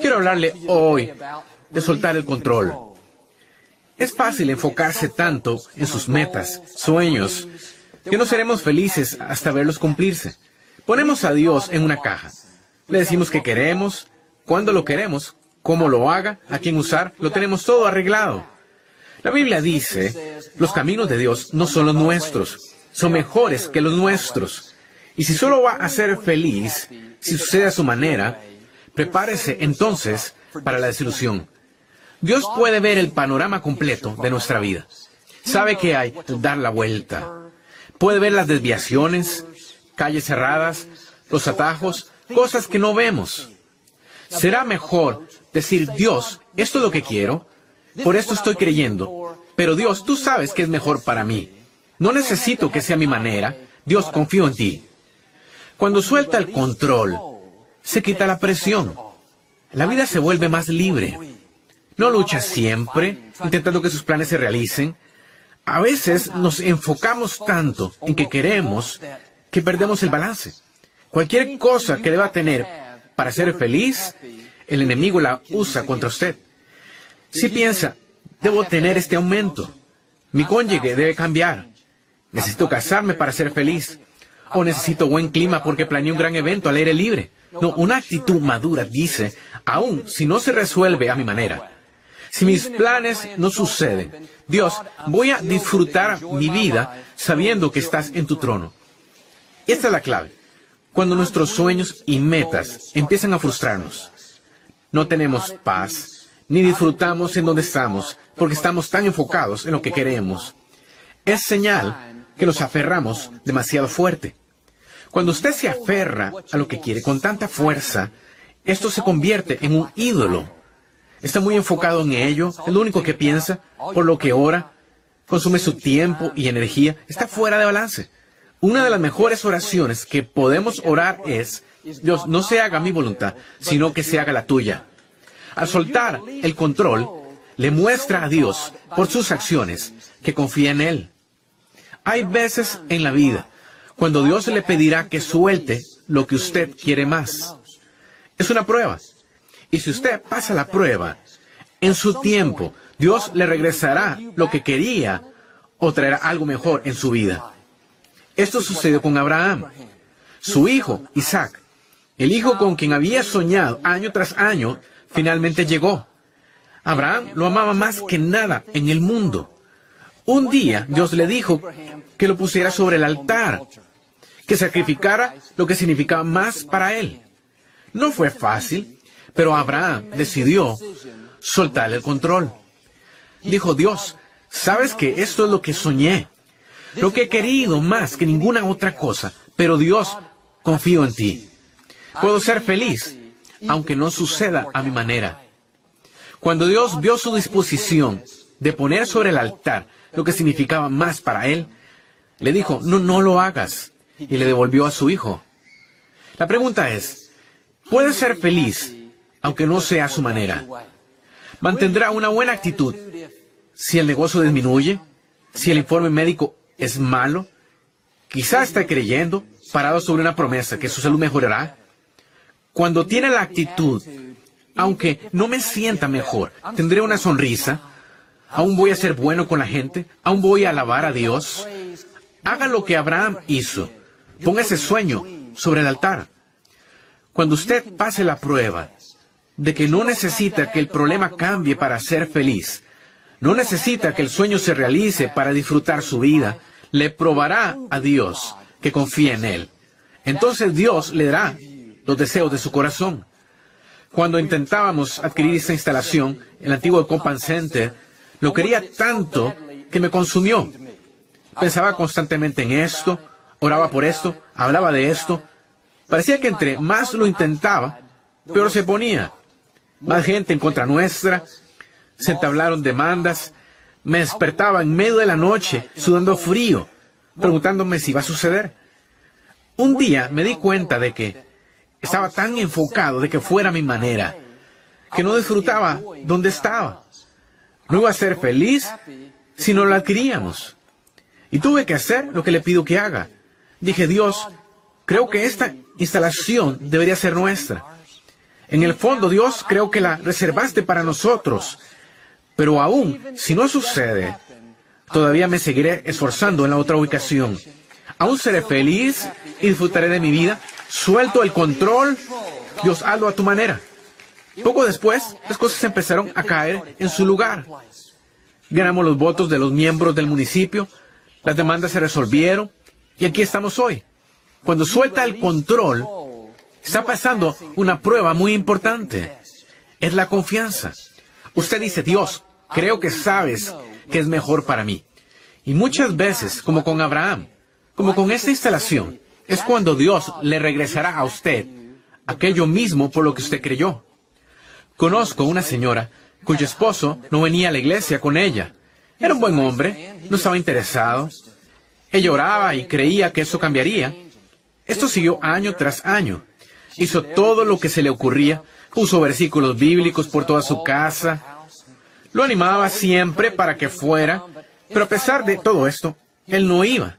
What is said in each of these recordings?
Quiero hablarle hoy de soltar el control. Es fácil enfocarse tanto en sus metas, sueños, que no seremos felices hasta verlos cumplirse. Ponemos a Dios en una caja. Le decimos que queremos, cuándo lo queremos, cómo lo haga, a quién usar, lo tenemos todo arreglado. La Biblia dice, los caminos de Dios no son los nuestros, son mejores que los nuestros. Y si solo va a ser feliz, si sucede a su manera, prepárese entonces para la desilusión. Dios puede ver el panorama completo de nuestra vida. Sabe que hay dar la vuelta. Puede ver las desviaciones, calles cerradas, los atajos, cosas que no vemos. Será mejor decir, Dios, esto es lo que quiero, por esto estoy creyendo, pero Dios, tú sabes que es mejor para mí. No necesito que sea mi manera. Dios, confío en ti. Cuando suelta el control, se quita la presión. La vida se vuelve más libre. No lucha siempre, intentando que sus planes se realicen. A veces nos enfocamos tanto en que queremos que perdemos el balance. Cualquier cosa que deba tener para ser feliz, el enemigo la usa contra usted. Si piensa, debo tener este aumento, mi cónyuge debe cambiar, necesito casarme para ser feliz, o necesito buen clima porque planeé un gran evento al aire libre. No, una actitud madura dice, aún si no se resuelve a mi manera, si mis planes no suceden, Dios, voy a disfrutar mi vida sabiendo que estás en tu trono. Esta es la clave. Cuando nuestros sueños y metas empiezan a frustrarnos, no tenemos paz, ni disfrutamos en donde estamos, porque estamos tan enfocados en lo que queremos. Es señal que nos aferramos demasiado fuerte. Cuando usted se aferra a lo que quiere con tanta fuerza, esto se convierte en un ídolo está muy enfocado en ello, es lo único que piensa, por lo que ora, consume su tiempo y energía, está fuera de balance. Una de las mejores oraciones que podemos orar es, Dios, no se haga mi voluntad, sino que se haga la tuya. Al soltar el control, le muestra a Dios, por sus acciones, que confía en Él. Hay veces en la vida cuando Dios le pedirá que suelte lo que usted quiere más. Es una prueba. Y si usted pasa la prueba, en su tiempo, Dios le regresará lo que quería o traerá algo mejor en su vida. Esto sucedió con Abraham. Su hijo, Isaac, el hijo con quien había soñado año tras año, finalmente llegó. Abraham lo amaba más que nada en el mundo. Un día Dios le dijo que lo pusiera sobre el altar, que sacrificara lo que significaba más para él. No fue fácil, pero Abraham decidió soltar el control. Dijo Dios, sabes que esto es lo que soñé, lo que he querido más que ninguna otra cosa, pero Dios, confío en ti. Puedo ser feliz, aunque no suceda a mi manera. Cuando Dios vio su disposición de poner sobre el altar lo que significaba más para él, le dijo, no, no lo hagas, y le devolvió a su hijo. La pregunta es, ¿puedes ser feliz aunque no sea su manera. Mantendrá una buena actitud si el negocio disminuye, si el informe médico es malo, quizá está creyendo, parado sobre una promesa, que su salud mejorará. Cuando tiene la actitud, aunque no me sienta mejor, tendré una sonrisa, aún voy a ser bueno con la gente, aún voy a alabar a Dios. Haga lo que Abraham hizo. Ponga ese sueño sobre el altar. Cuando usted pase la prueba, de que no necesita que el problema cambie para ser feliz. No necesita que el sueño se realice para disfrutar su vida. Le probará a Dios que confía en Él. Entonces Dios le dará los deseos de su corazón. Cuando intentábamos adquirir esta instalación, el antiguo Compan Center, lo quería tanto que me consumió. Pensaba constantemente en esto, oraba por esto, hablaba de esto. Parecía que entre más lo intentaba, peor se ponía más gente en contra nuestra, se entablaron demandas, me despertaba en medio de la noche, sudando frío, preguntándome si iba a suceder. Un día me di cuenta de que estaba tan enfocado de que fuera mi manera, que no disfrutaba donde estaba. No iba a ser feliz si no lo adquiríamos. Y tuve que hacer lo que le pido que haga. Dije, Dios, creo que esta instalación debería ser nuestra. En el fondo, Dios creo que la reservaste para nosotros. Pero aún, si no sucede, todavía me seguiré esforzando en la otra ubicación. Aún seré feliz y disfrutaré de mi vida. Suelto el control. Dios, hazlo a tu manera. Poco después, las cosas empezaron a caer en su lugar. Ganamos los votos de los miembros del municipio, las demandas se resolvieron y aquí estamos hoy. Cuando suelta el control, está pasando una prueba muy importante. Es la confianza. Usted dice, Dios, creo que sabes que es mejor para mí. Y muchas veces, como con Abraham, como con esta instalación, es cuando Dios le regresará a usted aquello mismo por lo que usted creyó. Conozco una señora cuyo esposo no venía a la iglesia con ella. Era un buen hombre, no estaba interesado. Ella oraba y creía que eso cambiaría. Esto siguió año tras año. Hizo todo lo que se le ocurría, puso versículos bíblicos por toda su casa. Lo animaba siempre para que fuera, pero a pesar de todo esto, él no iba.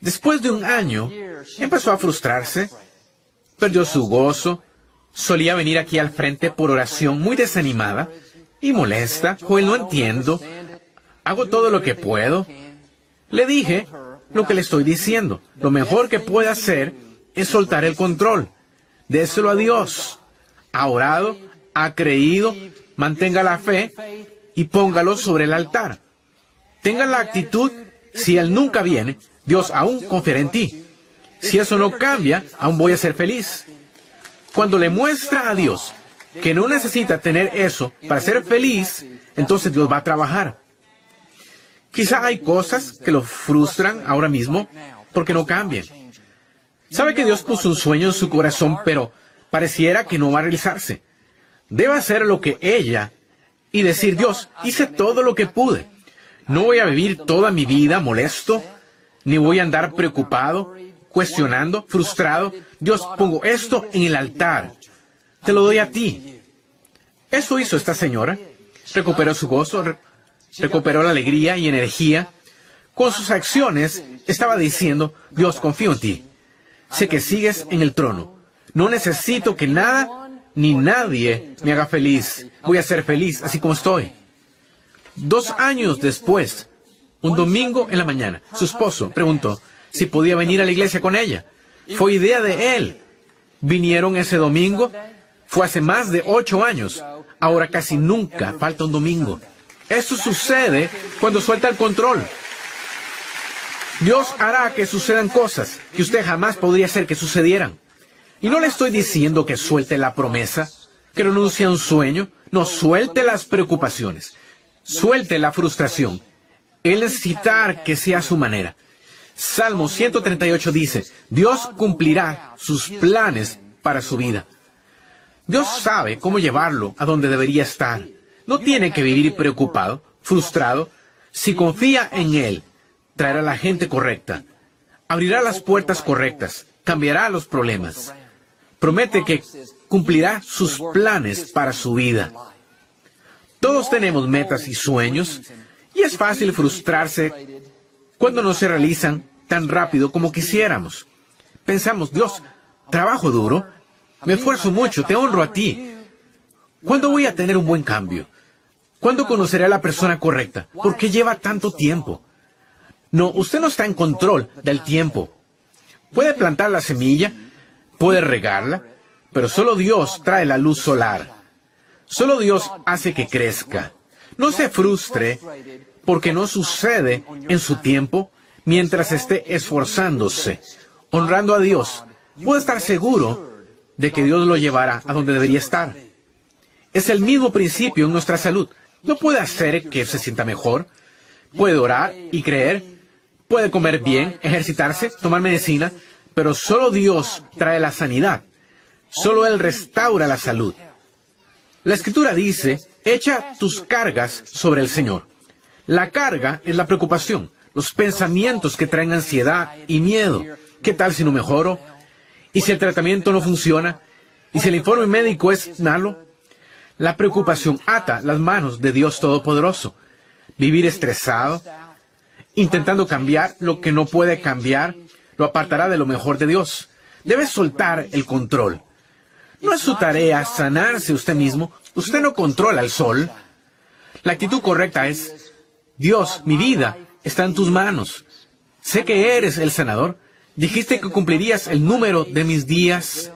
Después de un año, empezó a frustrarse, perdió su gozo, solía venir aquí al frente por oración muy desanimada y molesta. Joel, no entiendo. Hago todo lo que puedo. Le dije lo que le estoy diciendo. Lo mejor que puede hacer es soltar el control. Déselo a Dios. Ha orado, ha creído, mantenga la fe y póngalo sobre el altar. Tenga la actitud, si Él nunca viene, Dios aún confiará en ti. Si eso no cambia, aún voy a ser feliz. Cuando le muestra a Dios que no necesita tener eso para ser feliz, entonces Dios va a trabajar. Quizá hay cosas que lo frustran ahora mismo porque no cambian. Sabe que Dios puso un sueño en su corazón, pero pareciera que no va a realizarse. Debe hacer lo que ella y decir, Dios, hice todo lo que pude. No voy a vivir toda mi vida molesto, ni voy a andar preocupado, cuestionando, frustrado. Dios, pongo esto en el altar. Te lo doy a ti. Eso hizo esta señora. Recuperó su gozo, recuperó la alegría y energía. Con sus acciones estaba diciendo, Dios, confío en ti. Sé que sigues en el trono. No necesito que nada ni nadie me haga feliz. Voy a ser feliz así como estoy. Dos años después, un domingo en la mañana, su esposo preguntó si podía venir a la iglesia con ella. Fue idea de él. Vinieron ese domingo. Fue hace más de ocho años. Ahora casi nunca falta un domingo. Eso sucede cuando suelta el control. Dios hará que sucedan cosas que usted jamás podría hacer que sucedieran. Y no le estoy diciendo que suelte la promesa, que renuncie a un sueño. No, suelte las preocupaciones. Suelte la frustración. Él necesitar que sea su manera. Salmo 138 dice, Dios cumplirá sus planes para su vida. Dios sabe cómo llevarlo a donde debería estar. No tiene que vivir preocupado, frustrado. Si confía en Él, traerá la gente correcta, abrirá las puertas correctas, cambiará los problemas. Promete que cumplirá sus planes para su vida. Todos tenemos metas y sueños y es fácil frustrarse cuando no se realizan tan rápido como quisiéramos. Pensamos, Dios, trabajo duro, me esfuerzo mucho, te honro a ti. ¿Cuándo voy a tener un buen cambio? ¿Cuándo conoceré a la persona correcta? ¿Por qué lleva tanto tiempo? No, usted no está en control del tiempo. Puede plantar la semilla, puede regarla, pero solo Dios trae la luz solar. Solo Dios hace que crezca. No se frustre porque no sucede en su tiempo mientras esté esforzándose, honrando a Dios. Puede estar seguro de que Dios lo llevará a donde debería estar. Es el mismo principio en nuestra salud. No puede hacer que se sienta mejor. Puede orar y creer. Puede comer bien, ejercitarse, tomar medicina. Pero solo Dios trae la sanidad. Solo Él restaura la salud. La escritura dice, echa tus cargas sobre el Señor. La carga es la preocupación, los pensamientos que traen ansiedad y miedo. ¿Qué tal si no mejoro? ¿Y si el tratamiento no funciona? ¿Y si el informe médico es malo? La preocupación ata las manos de Dios Todopoderoso. Vivir estresado, intentando cambiar lo que no puede cambiar, lo apartará de lo mejor de Dios. Debes soltar el control. No es su tarea sanarse usted mismo. Usted no controla el sol. La actitud correcta es, Dios, mi vida está en tus manos. Sé que eres el sanador. Dijiste que cumplirías el número de mis días.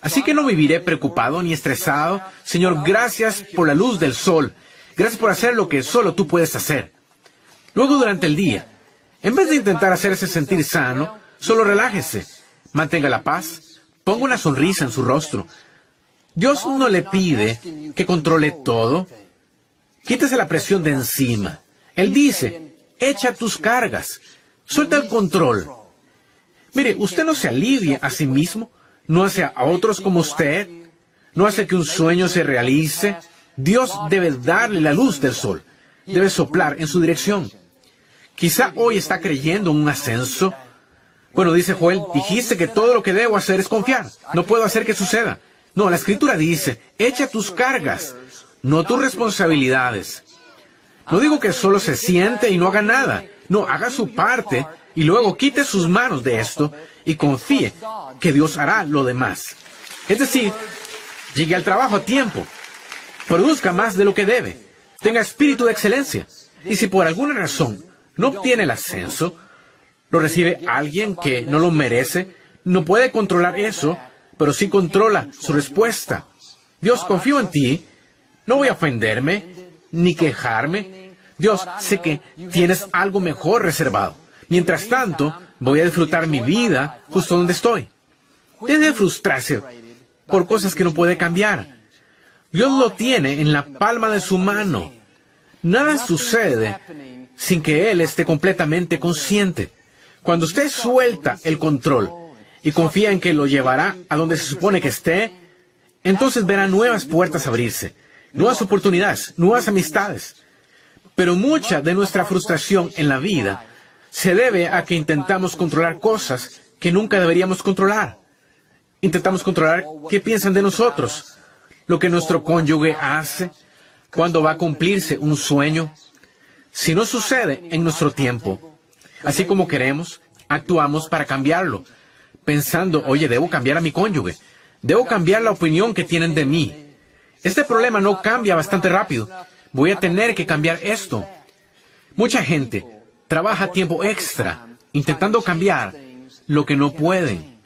Así que no viviré preocupado ni estresado. Señor, gracias por la luz del sol. Gracias por hacer lo que solo tú puedes hacer. Luego durante el día, en vez de intentar hacerse sentir sano, solo relájese. Mantenga la paz. Ponga una sonrisa en su rostro. Dios no le pide que controle todo. Quítese la presión de encima. Él dice, echa tus cargas. Suelta el control. Mire, usted no se alivia a sí mismo no hace a otros como usted, no hace que un sueño se realice. Dios debe darle la luz del sol, debe soplar en su dirección. Quizá hoy está creyendo en un ascenso. Bueno, dice Joel, dijiste que todo lo que debo hacer es confiar. No puedo hacer que suceda. No, la escritura dice, echa tus cargas, no tus responsabilidades. No digo que solo se siente y no haga nada. No, haga su parte y luego quite sus manos de esto y confíe que Dios hará lo demás. Es decir, llegue al trabajo a tiempo, produzca más de lo que debe, tenga espíritu de excelencia. Y si por alguna razón no obtiene el ascenso, lo recibe alguien que no lo merece, no puede controlar eso, pero sí controla su respuesta. Dios, confío en ti, no voy a ofenderme, ni quejarme. Dios, sé que tienes algo mejor reservado. Mientras tanto, voy a disfrutar mi vida justo donde estoy. Deje frustrarse por cosas que no puede cambiar. Dios lo tiene en la palma de su mano. Nada sucede sin que Él esté completamente consciente. Cuando usted suelta el control y confía en que lo llevará a donde se supone que esté, entonces verá nuevas puertas abrirse, nuevas oportunidades, nuevas amistades. Pero mucha de nuestra frustración en la vida se debe a que intentamos controlar cosas que nunca deberíamos controlar. Intentamos controlar qué piensan de nosotros, lo que nuestro cónyuge hace, cuándo va a cumplirse un sueño. Si no sucede en nuestro tiempo, así como queremos, actuamos para cambiarlo, pensando, oye, debo cambiar a mi cónyuge, debo cambiar la opinión que tienen de mí. Este problema no cambia bastante rápido. Voy a tener que cambiar esto. Mucha gente trabaja tiempo extra intentando cambiar lo que no pueden.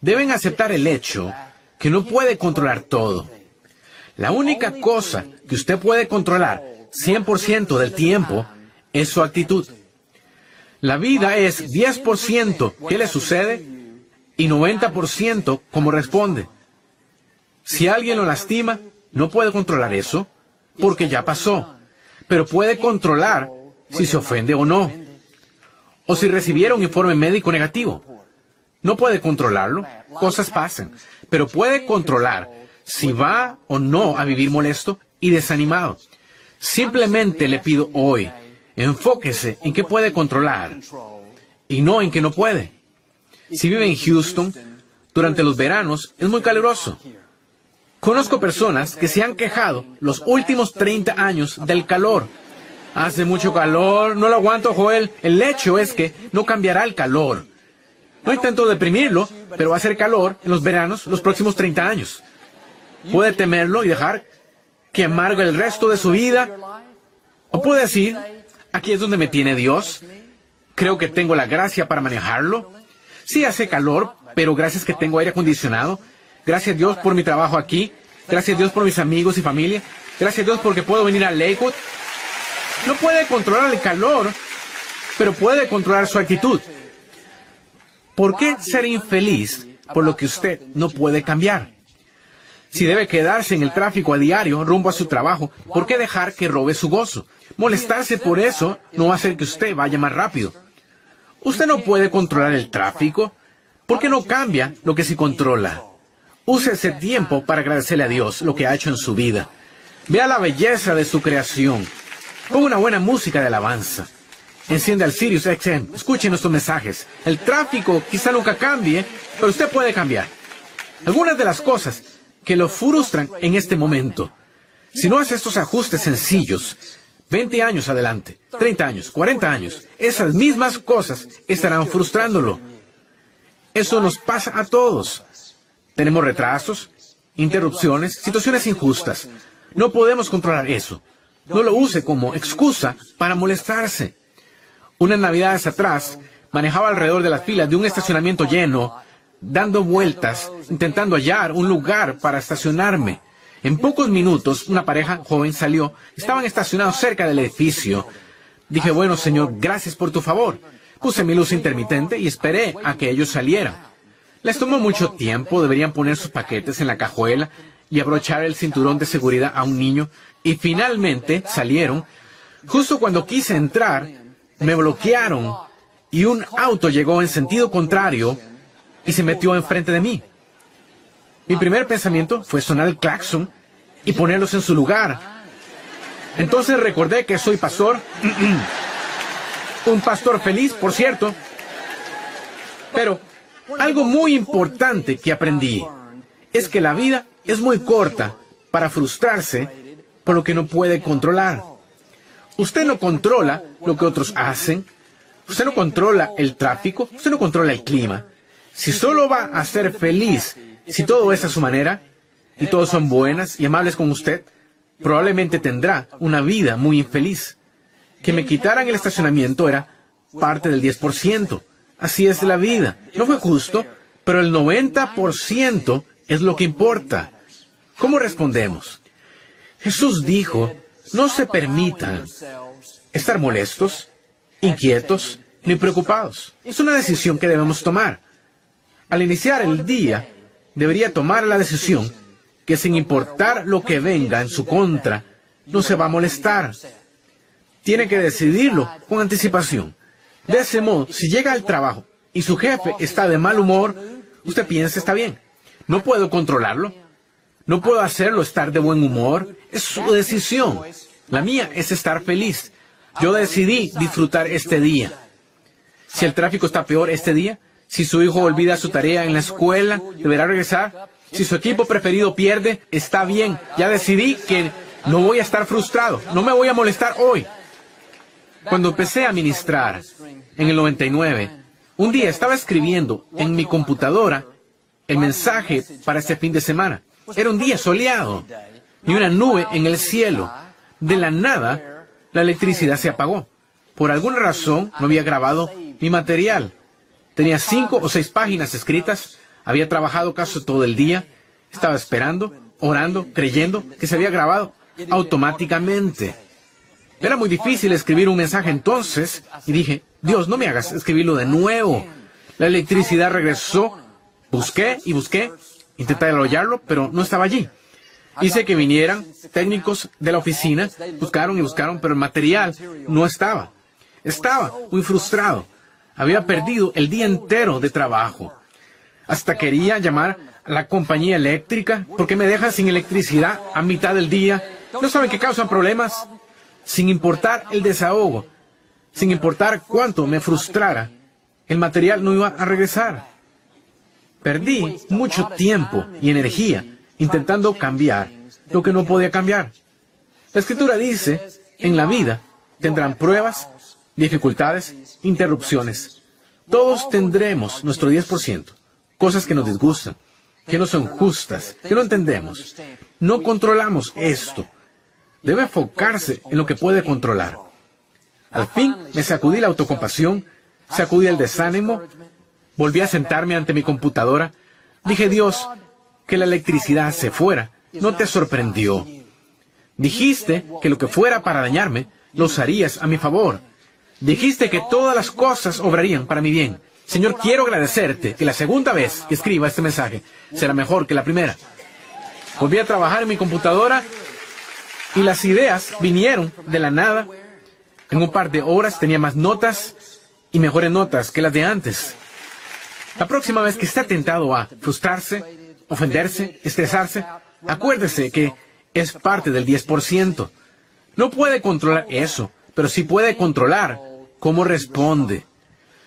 Deben aceptar el hecho que no puede controlar todo. La única cosa que usted puede controlar 100% del tiempo es su actitud. La vida es 10% qué le sucede y 90% cómo responde. Si alguien lo lastima, no puede controlar eso porque ya pasó, pero puede controlar si se ofende o no, o si recibiera un informe médico negativo. No puede controlarlo, cosas pasan, pero puede controlar si va o no a vivir molesto y desanimado. Simplemente le pido hoy, enfóquese en qué puede controlar y no en qué no puede. Si vive en Houston, durante los veranos es muy caluroso. Conozco personas que se han quejado los últimos 30 años del calor Hace mucho calor, no lo aguanto, Joel. El hecho es que no cambiará el calor. No intento deprimirlo, pero va a ser calor en los veranos los próximos 30 años. Puede temerlo y dejar que amargue el resto de su vida. O puede decir, aquí es donde me tiene Dios. Creo que tengo la gracia para manejarlo. Sí hace calor, pero gracias que tengo aire acondicionado. Gracias a Dios por mi trabajo aquí. Gracias a Dios por mis amigos y familia. Gracias a Dios porque puedo venir a Lakewood. No puede controlar el calor, pero puede controlar su actitud. ¿Por qué ser infeliz por lo que usted no puede cambiar? Si debe quedarse en el tráfico a diario rumbo a su trabajo, ¿por qué dejar que robe su gozo? Molestarse por eso no va a hacer que usted vaya más rápido. Usted no puede controlar el tráfico. ¿Por qué no cambia lo que se controla? Use ese tiempo para agradecerle a Dios lo que ha hecho en su vida. Vea la belleza de su creación. Ponga una buena música de alabanza. Enciende al Sirius XM. Escuche nuestros mensajes. El tráfico quizá nunca cambie, pero usted puede cambiar. Algunas de las cosas que lo frustran en este momento. Si no hace estos ajustes sencillos, 20 años adelante, 30 años, 40 años, esas mismas cosas estarán frustrándolo. Eso nos pasa a todos. Tenemos retrasos, interrupciones, situaciones injustas. No podemos controlar eso. No lo use como excusa para molestarse. Unas navidades atrás, manejaba alrededor de las filas de un estacionamiento lleno, dando vueltas, intentando hallar un lugar para estacionarme. En pocos minutos, una pareja joven salió. Estaban estacionados cerca del edificio. Dije, bueno, señor, gracias por tu favor. Puse mi luz intermitente y esperé a que ellos salieran. Les tomó mucho tiempo, deberían poner sus paquetes en la cajuela y abrochar el cinturón de seguridad a un niño. Y finalmente salieron. Justo cuando quise entrar, me bloquearon y un auto llegó en sentido contrario y se metió enfrente de mí. Mi primer pensamiento fue sonar el claxon y ponerlos en su lugar. Entonces recordé que soy pastor, un pastor feliz, por cierto. Pero algo muy importante que aprendí es que la vida es muy corta para frustrarse por lo que no puede controlar. Usted no controla lo que otros hacen, usted no controla el tráfico, usted no controla el clima. Si solo va a ser feliz si todo es a su manera y todos son buenas y amables con usted, probablemente tendrá una vida muy infeliz. Que me quitaran el estacionamiento era parte del 10%. Así es la vida. No fue justo, pero el 90% es lo que importa. ¿Cómo respondemos? Jesús dijo, no se permitan estar molestos, inquietos ni preocupados. Es una decisión que debemos tomar. Al iniciar el día, debería tomar la decisión que sin importar lo que venga en su contra, no se va a molestar. Tiene que decidirlo con anticipación. De ese modo, si llega al trabajo y su jefe está de mal humor, usted piensa está bien. No puedo controlarlo. No puedo hacerlo estar de buen humor. Es su decisión. La mía es estar feliz. Yo decidí disfrutar este día. Si el tráfico está peor este día, si su hijo olvida su tarea en la escuela, deberá regresar. Si su equipo preferido pierde, está bien. Ya decidí que no voy a estar frustrado. No me voy a molestar hoy. Cuando empecé a ministrar en el 99, un día estaba escribiendo en mi computadora el mensaje para este fin de semana. Era un día soleado y una nube en el cielo. De la nada, la electricidad se apagó. Por alguna razón, no había grabado mi material. Tenía cinco o seis páginas escritas, había trabajado casi todo el día, estaba esperando, orando, creyendo que se había grabado automáticamente. Era muy difícil escribir un mensaje entonces y dije, Dios, no me hagas escribirlo de nuevo. La electricidad regresó, busqué y busqué, intenté hallarlo, pero no estaba allí. Hice que vinieran técnicos de la oficina, buscaron y buscaron, pero el material no estaba. Estaba muy frustrado. Había perdido el día entero de trabajo. Hasta quería llamar a la compañía eléctrica porque me deja sin electricidad a mitad del día. ¿No saben que causan problemas? Sin importar el desahogo, sin importar cuánto me frustrara, el material no iba a regresar. Perdí mucho tiempo y energía intentando cambiar lo que no podía cambiar. La escritura dice, en la vida tendrán pruebas, dificultades, interrupciones. Todos tendremos nuestro 10%, cosas que nos disgustan, que no son justas, que no entendemos. No controlamos esto. Debe enfocarse en lo que puede controlar. Al fin me sacudí la autocompasión, sacudí el desánimo, volví a sentarme ante mi computadora. Dije, Dios, que la electricidad se fuera. No te sorprendió. Dijiste que lo que fuera para dañarme, lo usarías a mi favor. Dijiste que todas las cosas obrarían para mi bien. Señor, quiero agradecerte que la segunda vez que escriba este mensaje será mejor que la primera. Volví a trabajar en mi computadora y las ideas vinieron de la nada. En un par de horas tenía más notas y mejores notas que las de antes. La próxima vez que esté tentado a frustrarse, ofenderse, estresarse, acuérdese que es parte del 10%. No puede controlar eso, pero sí puede controlar cómo responde.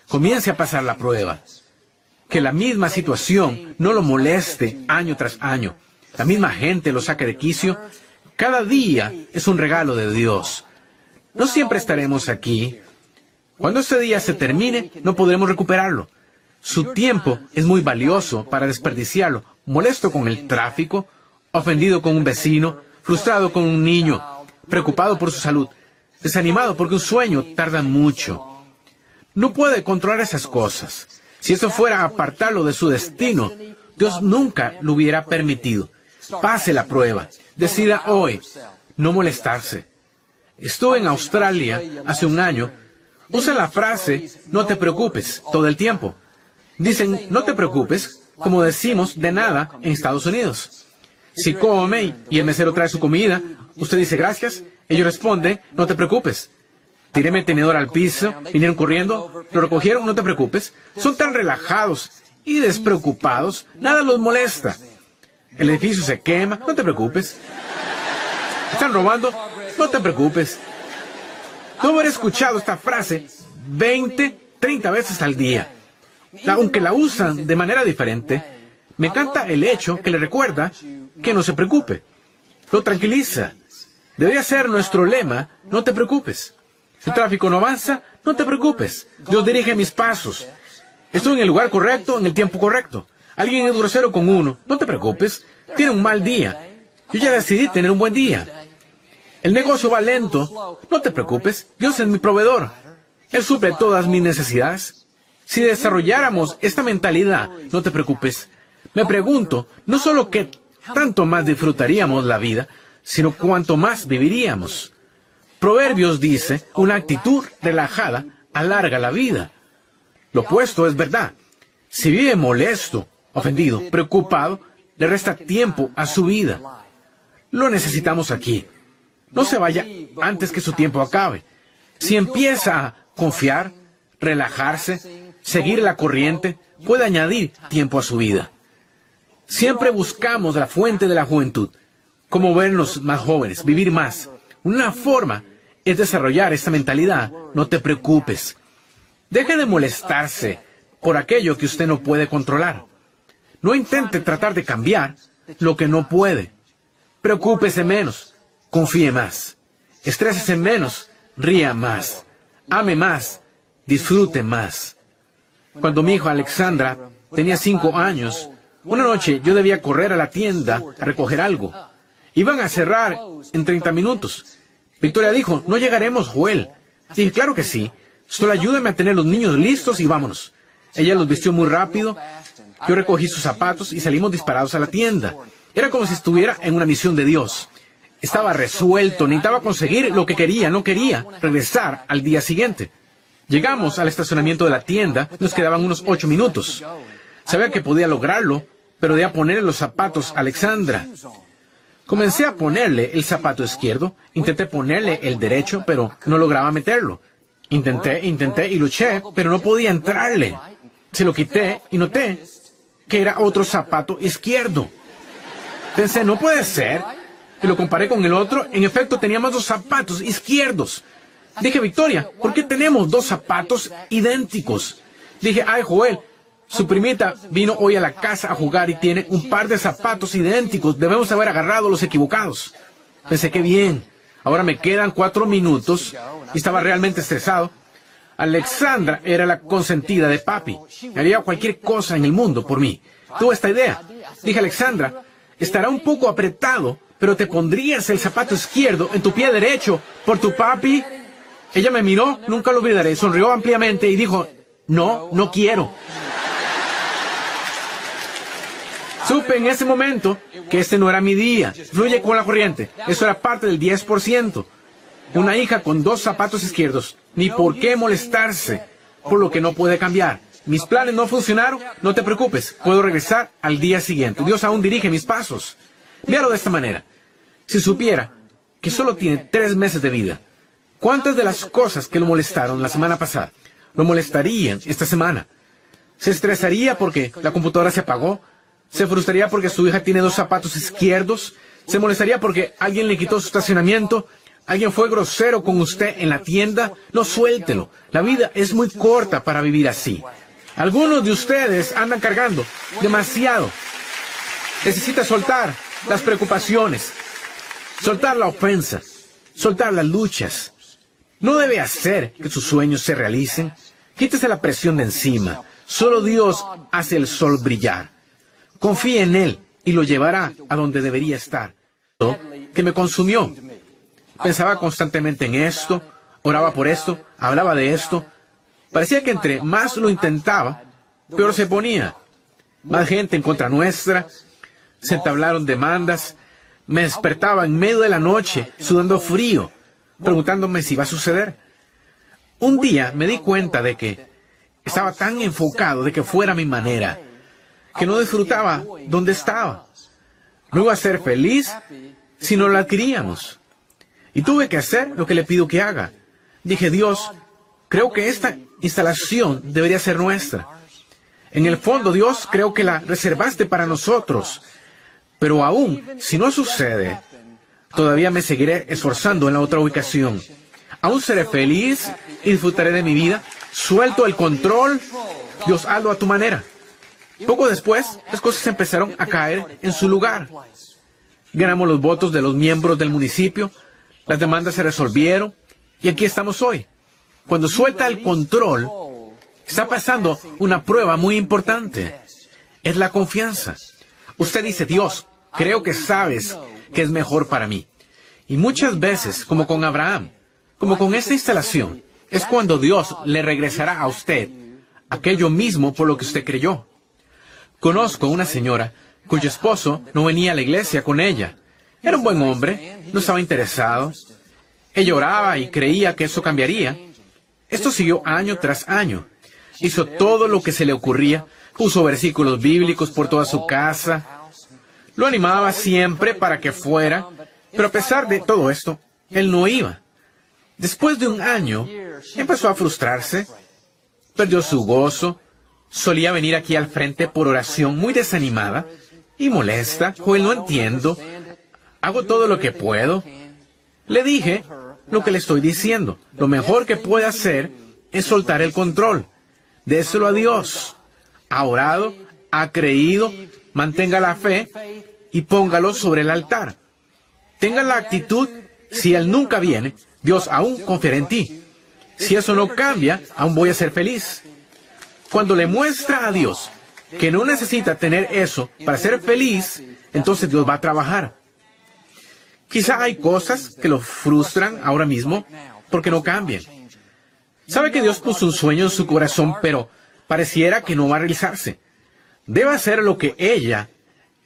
Comience a pasar la prueba. Que la misma situación no lo moleste año tras año. La misma gente lo saque de quicio. Cada día es un regalo de Dios. No siempre estaremos aquí. Cuando este día se termine, no podremos recuperarlo. Su tiempo es muy valioso para desperdiciarlo, molesto con el tráfico ofendido con un vecino, frustrado con un niño, preocupado por su salud, desanimado porque un sueño tarda mucho. No puede controlar esas cosas. Si eso fuera apartarlo de su destino, Dios nunca lo hubiera permitido. Pase la prueba. Decida hoy no molestarse. Estuve en Australia hace un año. Usa la frase no te preocupes todo el tiempo. Dicen no te preocupes, como decimos de nada en Estados Unidos. Si come y el mesero trae su comida, usted dice gracias, ellos responden no te preocupes. Tiré mi tenedor al piso, vinieron corriendo, lo recogieron, no te preocupes. Son tan relajados y despreocupados, nada los molesta. El edificio se quema, no te preocupes. Están robando, no te preocupes. No haber escuchado esta frase 20, 30 veces al día. Aunque la usan de manera diferente, me encanta el hecho que le recuerda que no se preocupe. Lo tranquiliza. Debería ser nuestro lema, no te preocupes. Si el tráfico no avanza, no te preocupes. Dios dirige mis pasos. Estoy en el lugar correcto, en el tiempo correcto. Alguien es grosero con uno, no te preocupes. Tiene un mal día. Yo ya decidí tener un buen día. El negocio va lento, no te preocupes. Dios es mi proveedor. Él suple todas mis necesidades. Si desarrolláramos esta mentalidad, no te preocupes. Me pregunto, no solo qué tanto más disfrutaríamos la vida, sino cuánto más viviríamos. Proverbios dice, una actitud relajada alarga la vida. Lo opuesto es verdad. Si vive molesto, ofendido, preocupado, le resta tiempo a su vida. Lo necesitamos aquí. No se vaya antes que su tiempo acabe. Si empieza a confiar, relajarse, seguir la corriente, puede añadir tiempo a su vida. Siempre buscamos la fuente de la juventud, como vernos más jóvenes, vivir más. Una forma es desarrollar esta mentalidad. No te preocupes. Deje de molestarse por aquello que usted no puede controlar. No intente tratar de cambiar lo que no puede. Preocúpese menos. Confíe más. Estrésese menos. Ría más. Ame más. Disfrute más. Cuando mi hijo Alexandra tenía cinco años, una noche yo debía correr a la tienda a recoger algo. Iban a cerrar en 30 minutos. Victoria dijo, no llegaremos, Joel. Dije, claro que sí. Solo ayúdame a tener los niños listos y vámonos. Ella los vistió muy rápido. Yo recogí sus zapatos y salimos disparados a la tienda. Era como si estuviera en una misión de Dios. Estaba resuelto, necesitaba conseguir lo que quería, no quería regresar al día siguiente. Llegamos al estacionamiento de la tienda, nos quedaban unos ocho minutos. Sabía que podía lograrlo, pero debía ponerle los zapatos a Alexandra. Comencé a ponerle el zapato izquierdo, intenté ponerle el derecho, pero no lograba meterlo. Intenté, intenté y luché, pero no podía entrarle. Se lo quité y noté que era otro zapato izquierdo. Pensé, no puede ser. Y lo comparé con el otro. En efecto, teníamos dos zapatos izquierdos. Dije, Victoria, ¿por qué tenemos dos zapatos idénticos? Dije, ay, Joel, su primita vino hoy a la casa a jugar y tiene un par de zapatos idénticos. Debemos haber agarrado los equivocados. Pensé que bien. Ahora me quedan cuatro minutos y estaba realmente estresado. Alexandra era la consentida de papi. Haría cualquier cosa en el mundo por mí. Tuve esta idea. Dije, Alexandra, estará un poco apretado, pero te pondrías el zapato izquierdo en tu pie derecho por tu papi. Ella me miró, nunca lo olvidaré, sonrió ampliamente y dijo, no, no quiero. Supe en ese momento que este no era mi día. Fluye con la corriente. Eso era parte del 10%. Una hija con dos zapatos izquierdos. Ni por qué molestarse por lo que no puede cambiar. Mis planes no funcionaron. No te preocupes. Puedo regresar al día siguiente. Dios aún dirige mis pasos. Véalo de esta manera. Si supiera que solo tiene tres meses de vida, ¿cuántas de las cosas que lo molestaron la semana pasada lo molestarían esta semana? ¿Se estresaría porque la computadora se apagó? ¿Se frustraría porque su hija tiene dos zapatos izquierdos? ¿Se molestaría porque alguien le quitó su estacionamiento? ¿Alguien fue grosero con usted en la tienda? No suéltelo. La vida es muy corta para vivir así. Algunos de ustedes andan cargando demasiado. Necesita soltar las preocupaciones, soltar la ofensa, soltar las luchas. No debe hacer que sus sueños se realicen. Quítese la presión de encima. Solo Dios hace el sol brillar. Confíe en Él y lo llevará a donde debería estar. Que me consumió. Pensaba constantemente en esto, oraba por esto, hablaba de esto. Parecía que entre más lo intentaba, peor se ponía. Más gente en contra nuestra, se entablaron demandas, me despertaba en medio de la noche, sudando frío, preguntándome si iba a suceder. Un día me di cuenta de que estaba tan enfocado de que fuera mi manera, que no disfrutaba donde estaba. No iba a ser feliz si no la adquiríamos. Y tuve que hacer lo que le pido que haga. Dije, Dios, creo que esta instalación debería ser nuestra. En el fondo, Dios, creo que la reservaste para nosotros. Pero aún, si no sucede, todavía me seguiré esforzando en la otra ubicación. Aún seré feliz y disfrutaré de mi vida. Suelto el control. Dios, hazlo a tu manera. Poco después, las cosas empezaron a caer en su lugar. Ganamos los votos de los miembros del municipio, las demandas se resolvieron y aquí estamos hoy. Cuando suelta el control, está pasando una prueba muy importante. Es la confianza. Usted dice, Dios, creo que sabes que es mejor para mí. Y muchas veces, como con Abraham, como con esta instalación, es cuando Dios le regresará a usted aquello mismo por lo que usted creyó. Conozco una señora cuyo esposo no venía a la iglesia con ella. Era un buen hombre, no estaba interesado. Ella oraba y creía que eso cambiaría. Esto siguió año tras año. Hizo todo lo que se le ocurría, puso versículos bíblicos por toda su casa, lo animaba siempre para que fuera, pero a pesar de todo esto, él no iba. Después de un año, empezó a frustrarse, perdió su gozo, solía venir aquí al frente por oración muy desanimada y molesta, Joel, no entiendo, hago todo lo que puedo. Le dije lo que le estoy diciendo, lo mejor que puede hacer es soltar el control, déselo a Dios. Ha orado, ha creído, mantenga la fe y póngalo sobre el altar. Tenga la actitud, si Él nunca viene, Dios aún confiará en ti. Si eso no cambia, aún voy a ser feliz. Cuando le muestra a Dios que no necesita tener eso para ser feliz, entonces Dios va a trabajar. Quizá hay cosas que lo frustran ahora mismo porque no cambian. Sabe que Dios puso un sueño en su corazón, pero pareciera que no va a realizarse. Debe hacer lo que ella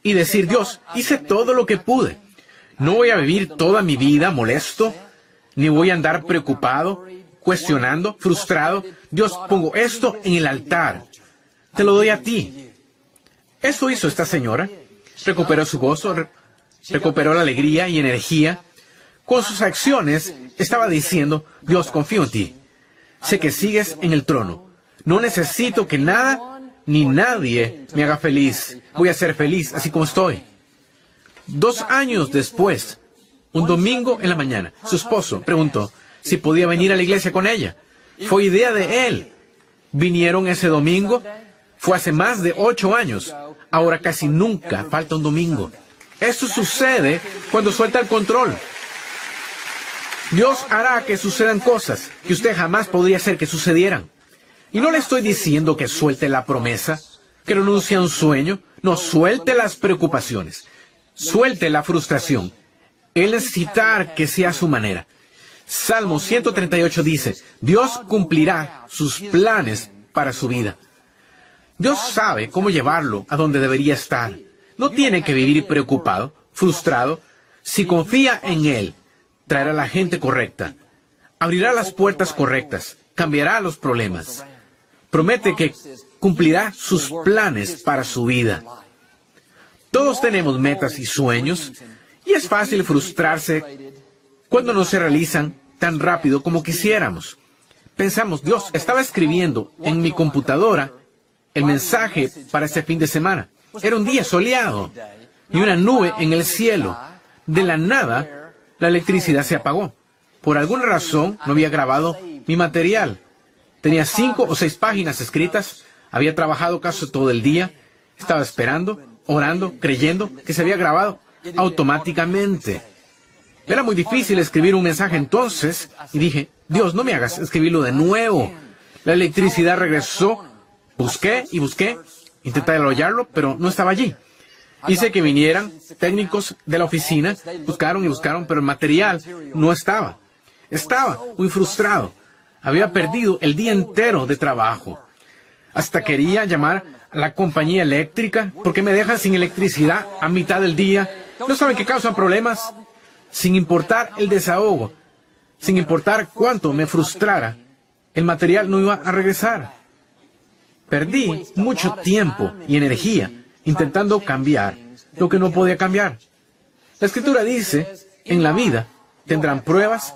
y decir, Dios, hice todo lo que pude. No voy a vivir toda mi vida molesto, ni voy a andar preocupado, cuestionando, frustrado. Dios, pongo esto en el altar. Te lo doy a ti. Eso hizo esta señora. Recuperó su gozo, recuperó la alegría y energía. Con sus acciones estaba diciendo, Dios, confío en ti. Sé que sigues en el trono. No necesito que nada ni nadie me haga feliz. Voy a ser feliz así como estoy. Dos años después, un domingo en la mañana, su esposo preguntó si podía venir a la iglesia con ella. Fue idea de él. Vinieron ese domingo. Fue hace más de ocho años. Ahora casi nunca falta un domingo. Eso sucede cuando suelta el control. Dios hará que sucedan cosas que usted jamás podría hacer que sucedieran. Y no le estoy diciendo que suelte la promesa, que renuncie a un sueño. No, suelte las preocupaciones. Suelte la frustración. Él necesitar que sea su manera. Salmo 138 dice, Dios cumplirá sus planes para su vida. Dios sabe cómo llevarlo a donde debería estar. No tiene que vivir preocupado, frustrado. Si confía en Él, traerá la gente correcta, abrirá las puertas correctas, cambiará los problemas promete que cumplirá sus planes para su vida. Todos tenemos metas y sueños y es fácil frustrarse cuando no se realizan tan rápido como quisiéramos. Pensamos, Dios, estaba escribiendo en mi computadora el mensaje para este fin de semana. Era un día soleado y una nube en el cielo. De la nada, la electricidad se apagó. Por alguna razón no había grabado mi material. Tenía cinco o seis páginas escritas, había trabajado casi todo el día, estaba esperando, orando, creyendo que se había grabado automáticamente. Era muy difícil escribir un mensaje entonces y dije, Dios, no me hagas escribirlo de nuevo. La electricidad regresó, busqué y busqué, intenté hallarlo, pero no estaba allí. Hice que vinieran técnicos de la oficina, buscaron y buscaron, pero el material no estaba. Estaba muy frustrado. Había perdido el día entero de trabajo. Hasta quería llamar a la compañía eléctrica porque me dejan sin electricidad a mitad del día. ¿No saben que causan problemas? Sin importar el desahogo, sin importar cuánto me frustrara, el material no iba a regresar. Perdí mucho tiempo y energía intentando cambiar lo que no podía cambiar. La escritura dice, en la vida tendrán pruebas,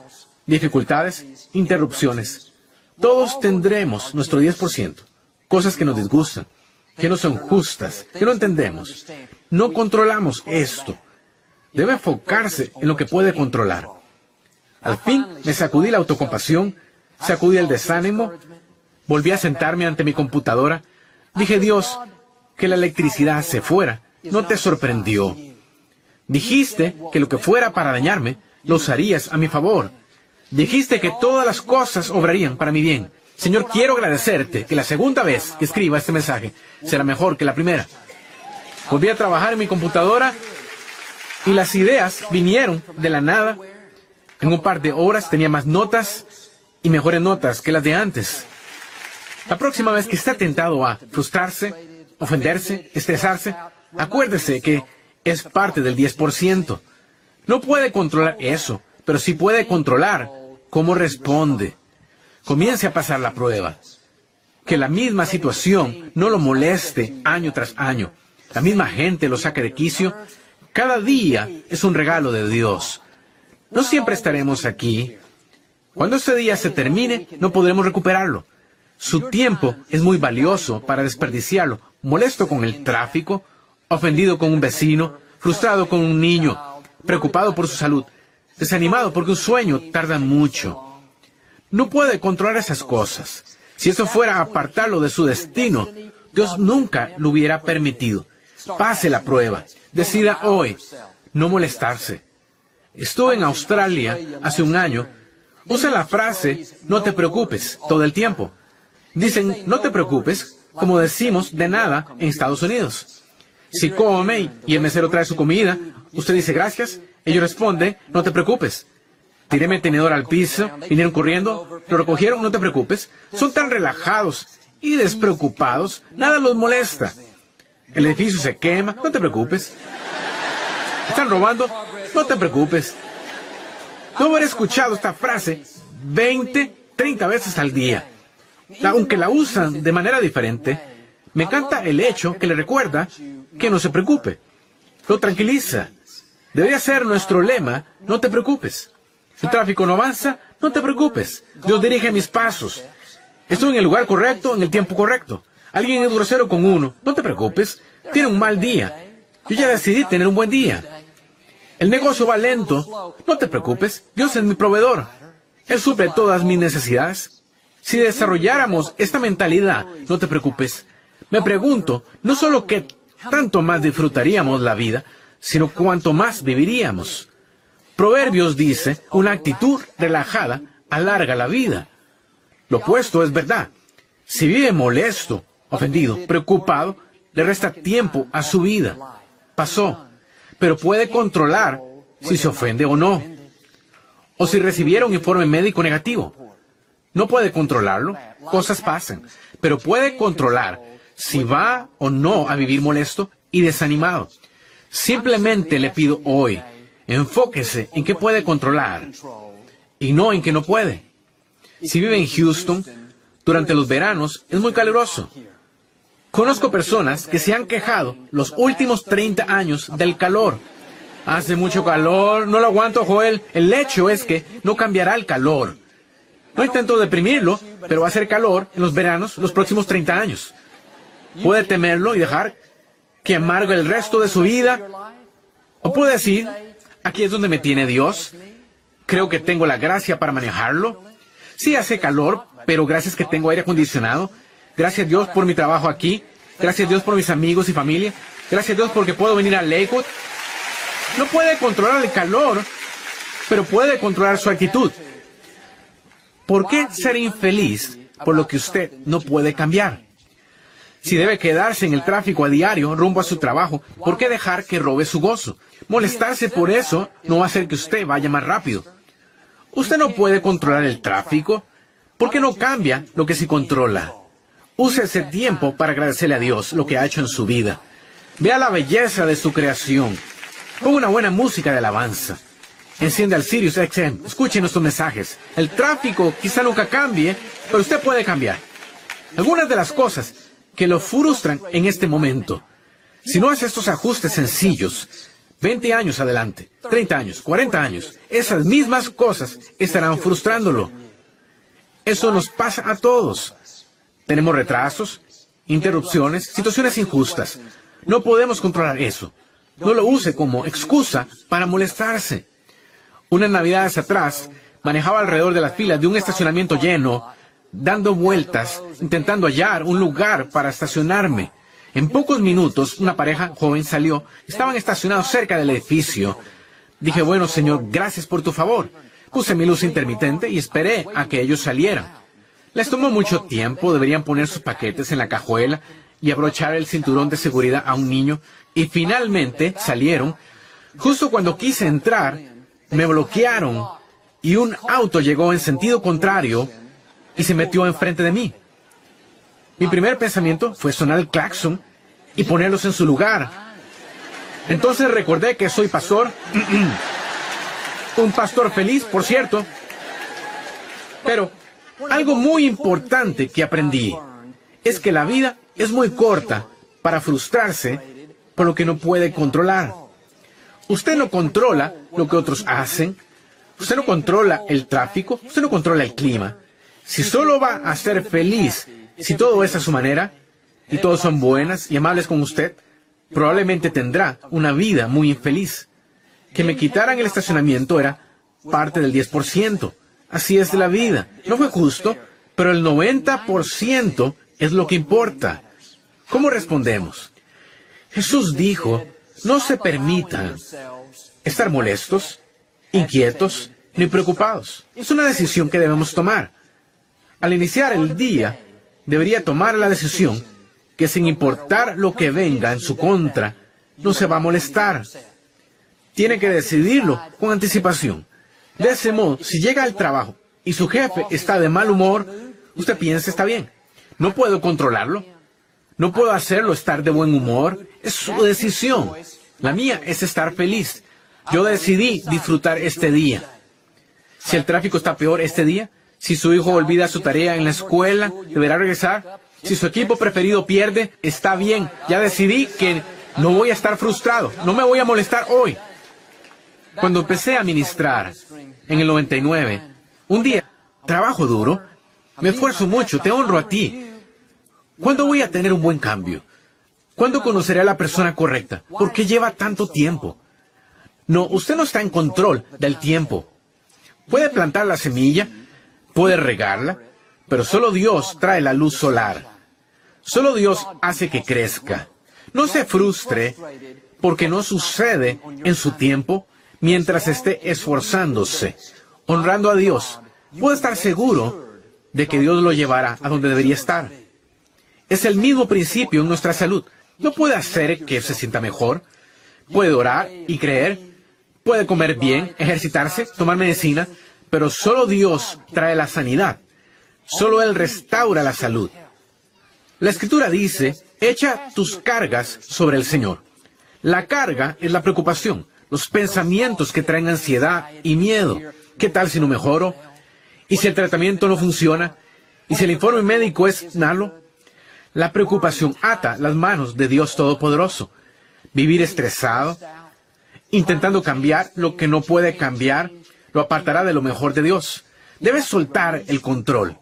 dificultades, interrupciones. Todos tendremos nuestro 10%, cosas que nos disgustan, que no son justas, que no entendemos. No controlamos esto. Debe enfocarse en lo que puede controlar. Al fin me sacudí la autocompasión, sacudí el desánimo, volví a sentarme ante mi computadora. Dije, Dios, que la electricidad se fuera no te sorprendió. Dijiste que lo que fuera para dañarme, lo usarías a mi favor. Dijiste que todas las cosas obrarían para mi bien. Señor, quiero agradecerte que la segunda vez que escriba este mensaje será mejor que la primera. Volví a trabajar en mi computadora y las ideas vinieron de la nada. En un par de horas tenía más notas y mejores notas que las de antes. La próxima vez que esté tentado a frustrarse, ofenderse, estresarse, acuérdese que es parte del 10%. No puede controlar eso, pero sí puede controlar cómo responde. Comience a pasar la prueba. Que la misma situación no lo moleste año tras año. La misma gente lo saque de quicio. Cada día es un regalo de Dios. No siempre estaremos aquí. Cuando este día se termine, no podremos recuperarlo. Su tiempo es muy valioso para desperdiciarlo, molesto con el tráfico, ofendido con un vecino, frustrado con un niño, preocupado por su salud, desanimado porque un sueño tarda mucho. No puede controlar esas cosas. Si eso fuera apartarlo de su destino, Dios nunca lo hubiera permitido. Pase la prueba. Decida hoy no molestarse. Estuve en Australia hace un año. Usa la frase no te preocupes todo el tiempo. Dicen, no te preocupes, como decimos de nada en Estados Unidos. Si come y el mesero trae su comida, usted dice gracias, ellos responden, no te preocupes. Tiré mi tenedor al piso, vinieron corriendo, lo recogieron, no te preocupes. Son tan relajados y despreocupados, nada los molesta. El edificio se quema, no te preocupes. Están robando, no te preocupes. No haber escuchado esta frase 20, 30 veces al día aunque la usan de manera diferente, me encanta el hecho que le recuerda que no se preocupe. Lo tranquiliza. Debería ser nuestro lema, no te preocupes. Si el tráfico no avanza, no te preocupes. Dios dirige mis pasos. Estoy en el lugar correcto, en el tiempo correcto. Alguien es grosero con uno, no te preocupes. Tiene un mal día. Yo ya decidí tener un buen día. El negocio va lento, no te preocupes. Dios es mi proveedor. Él suple todas mis necesidades. Si desarrolláramos esta mentalidad, no te preocupes, me pregunto, no solo qué tanto más disfrutaríamos la vida, sino cuánto más viviríamos. Proverbios dice, una actitud relajada alarga la vida. Lo opuesto es verdad. Si vive molesto, ofendido, preocupado, le resta tiempo a su vida. Pasó. Pero puede controlar si se ofende o no. O si recibiera un informe médico negativo. No puede controlarlo, cosas pasan, pero puede controlar si va o no a vivir molesto y desanimado. Simplemente le pido hoy, enfóquese en qué puede controlar y no en qué no puede. Si vive en Houston, durante los veranos es muy caluroso. Conozco personas que se han quejado los últimos 30 años del calor. Hace mucho calor, no lo aguanto, Joel. El hecho es que no cambiará el calor. No intento deprimirlo, pero va a ser calor en los veranos los próximos 30 años. Puede temerlo y dejar que amargue el resto de su vida. O puede decir, aquí es donde me tiene Dios. Creo que tengo la gracia para manejarlo. Sí hace calor, pero gracias que tengo aire acondicionado. Gracias a Dios por mi trabajo aquí. Gracias a Dios por mis amigos y familia. Gracias a Dios porque puedo venir a Lakewood. No puede controlar el calor, pero puede controlar su actitud. ¿Por qué ser infeliz por lo que usted no puede cambiar? Si debe quedarse en el tráfico a diario rumbo a su trabajo, ¿por qué dejar que robe su gozo? Molestarse por eso no va a hacer que usted vaya más rápido. Usted no puede controlar el tráfico. ¿Por qué no cambia lo que sí controla? Use ese tiempo para agradecerle a Dios lo que ha hecho en su vida. Vea la belleza de su creación. Ponga una buena música de alabanza. Enciende al Sirius XM. Escuche nuestros mensajes. El tráfico quizá nunca cambie, pero usted puede cambiar. Algunas de las cosas que lo frustran en este momento. Si no hace estos ajustes sencillos, 20 años adelante, 30 años, 40 años, esas mismas cosas estarán frustrándolo. Eso nos pasa a todos. Tenemos retrasos, interrupciones, situaciones injustas. No podemos controlar eso. No lo use como excusa para molestarse. Unas navidades atrás, manejaba alrededor de las filas de un estacionamiento lleno, dando vueltas, intentando hallar un lugar para estacionarme. En pocos minutos, una pareja joven salió. Estaban estacionados cerca del edificio. Dije, bueno, señor, gracias por tu favor. Puse mi luz intermitente y esperé a que ellos salieran. Les tomó mucho tiempo, deberían poner sus paquetes en la cajuela y abrochar el cinturón de seguridad a un niño. Y finalmente salieron. Justo cuando quise entrar, me bloquearon y un auto llegó en sentido contrario y se metió enfrente de mí. Mi primer pensamiento fue sonar el claxon y ponerlos en su lugar. Entonces recordé que soy pastor, un pastor feliz, por cierto. Pero algo muy importante que aprendí es que la vida es muy corta para frustrarse por lo que no puede controlar. Usted no controla lo que otros hacen. Usted no controla el tráfico. Usted no controla el clima. Si solo va a ser feliz si todo es a su manera y todos son buenas y amables con usted, probablemente tendrá una vida muy infeliz. Que me quitaran el estacionamiento era parte del 10%. Así es la vida. No fue justo, pero el 90% es lo que importa. ¿Cómo respondemos? Jesús dijo, no se permitan estar molestos, inquietos ni preocupados. Es una decisión que debemos tomar. Al iniciar el día, debería tomar la decisión que sin importar lo que venga en su contra, no se va a molestar. Tiene que decidirlo con anticipación. De ese modo, si llega al trabajo y su jefe está de mal humor, usted piensa está bien. No puedo controlarlo. No puedo hacerlo estar de buen humor. Es su decisión. La mía es estar feliz. Yo decidí disfrutar este día. Si el tráfico está peor este día, si su hijo olvida su tarea en la escuela, deberá regresar. Si su equipo preferido pierde, está bien. Ya decidí que no voy a estar frustrado. No me voy a molestar hoy. Cuando empecé a ministrar en el 99, un día, trabajo duro, me esfuerzo mucho, te honro a ti. ¿Cuándo voy a tener un buen cambio? ¿Cuándo conoceré a la persona correcta? ¿Por qué lleva tanto tiempo? No, usted no está en control del tiempo. Puede plantar la semilla, puede regarla, pero solo Dios trae la luz solar. Solo Dios hace que crezca. No se frustre porque no sucede en su tiempo mientras esté esforzándose, honrando a Dios. Puede estar seguro de que Dios lo llevará a donde debería estar. Es el mismo principio en nuestra salud. No puede hacer que se sienta mejor. Puede orar y creer. Puede comer bien, ejercitarse, tomar medicina, pero solo Dios trae la sanidad. Solo Él restaura la salud. La escritura dice, echa tus cargas sobre el Señor. La carga es la preocupación, los pensamientos que traen ansiedad y miedo. ¿Qué tal si no mejoro? ¿Y si el tratamiento no funciona? ¿Y si el informe médico es malo? La preocupación ata las manos de Dios Todopoderoso. Vivir estresado, intentando cambiar lo que no puede cambiar, lo apartará de lo mejor de Dios. Debe soltar el control.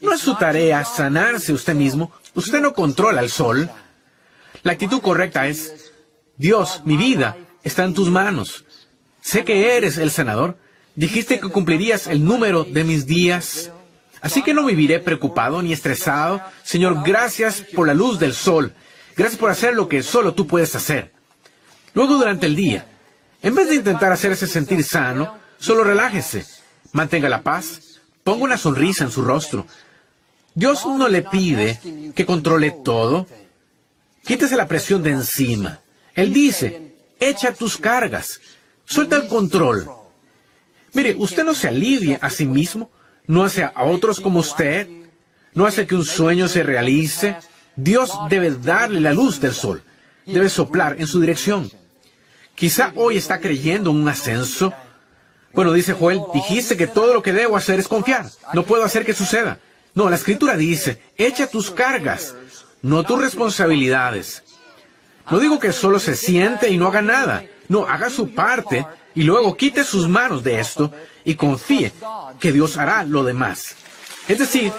No es su tarea sanarse usted mismo. Usted no controla el sol. La actitud correcta es, Dios, mi vida está en tus manos. Sé que eres el sanador. Dijiste que cumplirías el número de mis días. Así que no viviré preocupado ni estresado. Señor, gracias por la luz del sol. Gracias por hacer lo que solo tú puedes hacer. Luego durante el día, en vez de intentar hacerse sentir sano, Solo relájese, mantenga la paz, ponga una sonrisa en su rostro. Dios no le pide que controle todo. Quítese la presión de encima. Él dice, echa tus cargas, suelta el control. Mire, usted no se alivia a sí mismo, no hace a otros como usted, no hace que un sueño se realice. Dios debe darle la luz del sol, debe soplar en su dirección. Quizá hoy está creyendo en un ascenso. Bueno, dice Joel, dijiste que todo lo que debo hacer es confiar. No puedo hacer que suceda. No, la escritura dice, echa tus cargas, no tus responsabilidades. No digo que solo se siente y no haga nada. No, haga su parte y luego quite sus manos de esto y confíe que Dios hará lo demás. Es decir,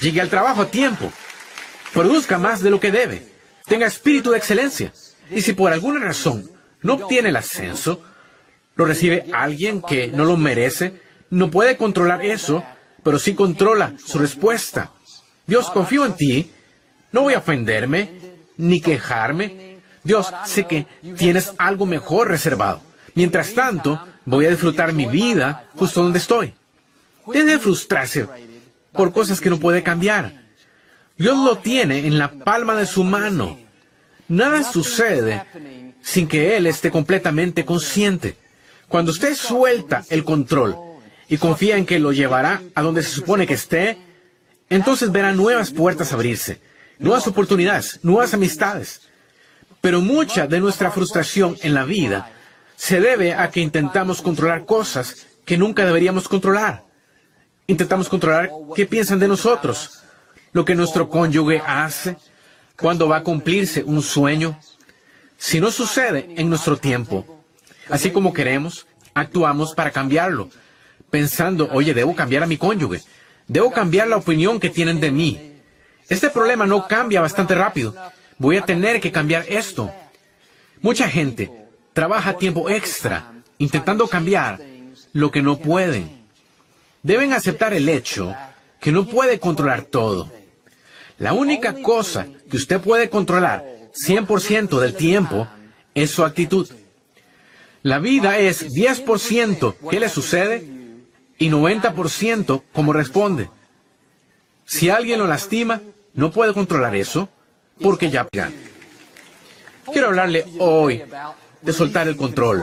llegue al trabajo a tiempo, produzca más de lo que debe, tenga espíritu de excelencia. Y si por alguna razón no obtiene el ascenso, lo recibe alguien que no lo merece, no puede controlar eso, pero sí controla su respuesta. Dios, confío en ti, no voy a ofenderme, ni quejarme. Dios, sé que tienes algo mejor reservado. Mientras tanto, voy a disfrutar mi vida justo donde estoy. Deje de frustrarse por cosas que no puede cambiar. Dios lo tiene en la palma de su mano. Nada sucede sin que Él esté completamente consciente. Cuando usted suelta el control y confía en que lo llevará a donde se supone que esté, entonces verá nuevas puertas abrirse, nuevas oportunidades, nuevas amistades. Pero mucha de nuestra frustración en la vida se debe a que intentamos controlar cosas que nunca deberíamos controlar. Intentamos controlar qué piensan de nosotros, lo que nuestro cónyuge hace, cuándo va a cumplirse un sueño. Si no sucede en nuestro tiempo, así como queremos, actuamos para cambiarlo pensando, oye, debo cambiar a mi cónyuge, debo cambiar la opinión que tienen de mí. Este problema no cambia bastante rápido. Voy a tener que cambiar esto. Mucha gente trabaja tiempo extra intentando cambiar lo que no pueden. Deben aceptar el hecho que no puede controlar todo. La única cosa que usted puede controlar 100% del tiempo es su actitud. La vida es 10% qué le sucede y 90% como responde. Si alguien lo lastima, no puede controlar eso porque ya... Quiero hablarle hoy de soltar el control.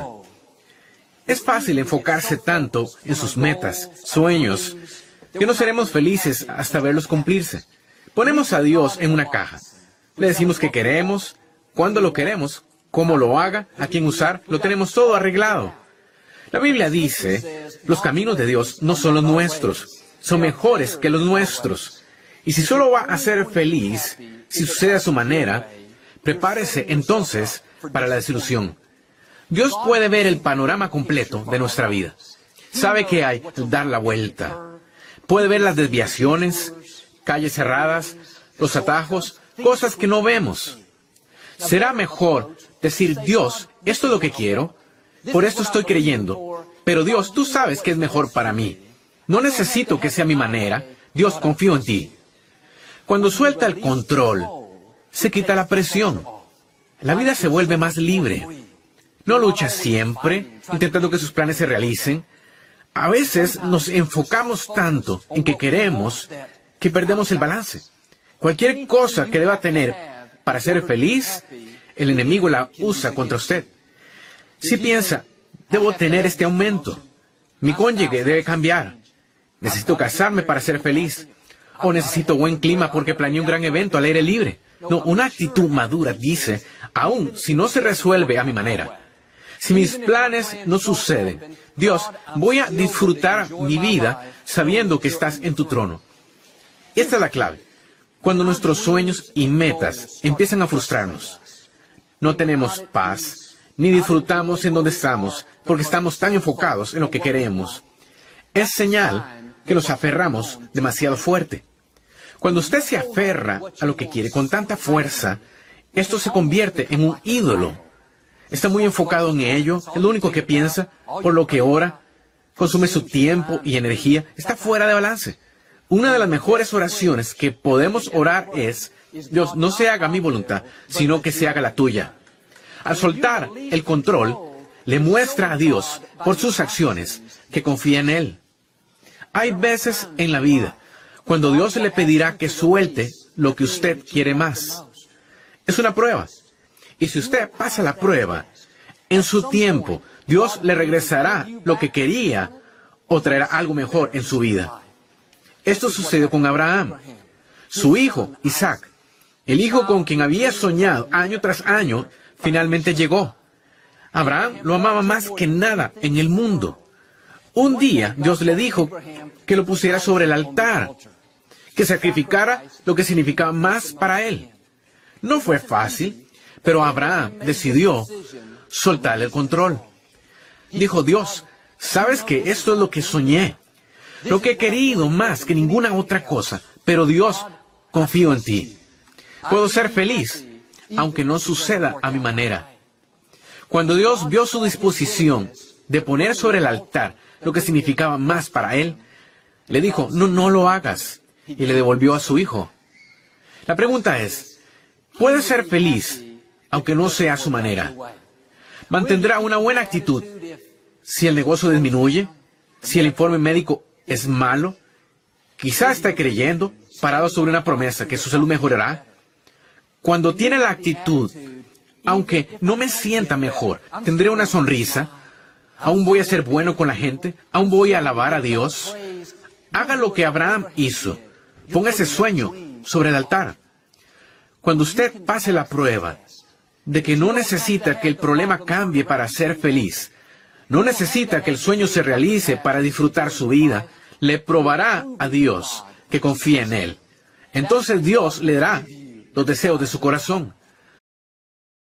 Es fácil enfocarse tanto en sus metas, sueños, que no seremos felices hasta verlos cumplirse. Ponemos a Dios en una caja. Le decimos que queremos, cuándo lo queremos, cómo lo haga, a quién usar, lo tenemos todo arreglado. La Biblia dice, los caminos de Dios no son los nuestros, son mejores que los nuestros. Y si solo va a ser feliz, si sucede a su manera, prepárese entonces para la desilusión. Dios puede ver el panorama completo de nuestra vida. Sabe que hay dar la vuelta. Puede ver las desviaciones, calles cerradas, los atajos, cosas que no vemos. Será mejor decir, Dios, esto es lo que quiero, por esto estoy creyendo. Pero Dios, tú sabes que es mejor para mí. No necesito que sea mi manera. Dios, confío en ti. Cuando suelta el control, se quita la presión. La vida se vuelve más libre. No lucha siempre, intentando que sus planes se realicen. A veces nos enfocamos tanto en que queremos que perdemos el balance. Cualquier cosa que deba tener para ser feliz, el enemigo la usa contra usted. Si piensa, debo tener este aumento, mi cónyuge debe cambiar, necesito casarme para ser feliz, o necesito buen clima porque planeé un gran evento al aire libre. No, una actitud madura dice, aún si no se resuelve a mi manera, si mis planes no suceden, Dios, voy a disfrutar mi vida sabiendo que estás en tu trono. Esta es la clave. Cuando nuestros sueños y metas empiezan a frustrarnos, no tenemos paz, ni disfrutamos en donde estamos, porque estamos tan enfocados en lo que queremos. Es señal que nos aferramos demasiado fuerte. Cuando usted se aferra a lo que quiere con tanta fuerza, esto se convierte en un ídolo. Está muy enfocado en ello, es lo único que piensa, por lo que ora, consume su tiempo y energía, está fuera de balance. Una de las mejores oraciones que podemos orar es, Dios, no se haga mi voluntad, sino que se haga la tuya. Al soltar el control, le muestra a Dios por sus acciones que confía en Él. Hay veces en la vida cuando Dios le pedirá que suelte lo que usted quiere más. Es una prueba. Y si usted pasa la prueba, en su tiempo, Dios le regresará lo que quería o traerá algo mejor en su vida. Esto sucedió con Abraham. Su hijo, Isaac, el hijo con quien había soñado año tras año, finalmente llegó. Abraham lo amaba más que nada en el mundo. Un día Dios le dijo que lo pusiera sobre el altar, que sacrificara lo que significaba más para él. No fue fácil, pero Abraham decidió soltar el control. Dijo Dios, sabes que esto es lo que soñé, lo que he querido más que ninguna otra cosa, pero Dios, confío en ti. Puedo ser feliz, aunque no suceda a mi manera. Cuando Dios vio su disposición de poner sobre el altar lo que significaba más para él, le dijo, no, no lo hagas, y le devolvió a su hijo. La pregunta es, ¿puede ser feliz aunque no sea a su manera? ¿Mantendrá una buena actitud si el negocio disminuye? ¿Si el informe médico es malo? Quizá está creyendo, parado sobre una promesa, que su salud mejorará. Cuando tiene la actitud, aunque no me sienta mejor, tendré una sonrisa, aún voy a ser bueno con la gente, aún voy a alabar a Dios. Haga lo que Abraham hizo. Ponga ese sueño sobre el altar. Cuando usted pase la prueba de que no necesita que el problema cambie para ser feliz, no necesita que el sueño se realice para disfrutar su vida, le probará a Dios que confía en Él. Entonces Dios le dará los deseos de su corazón.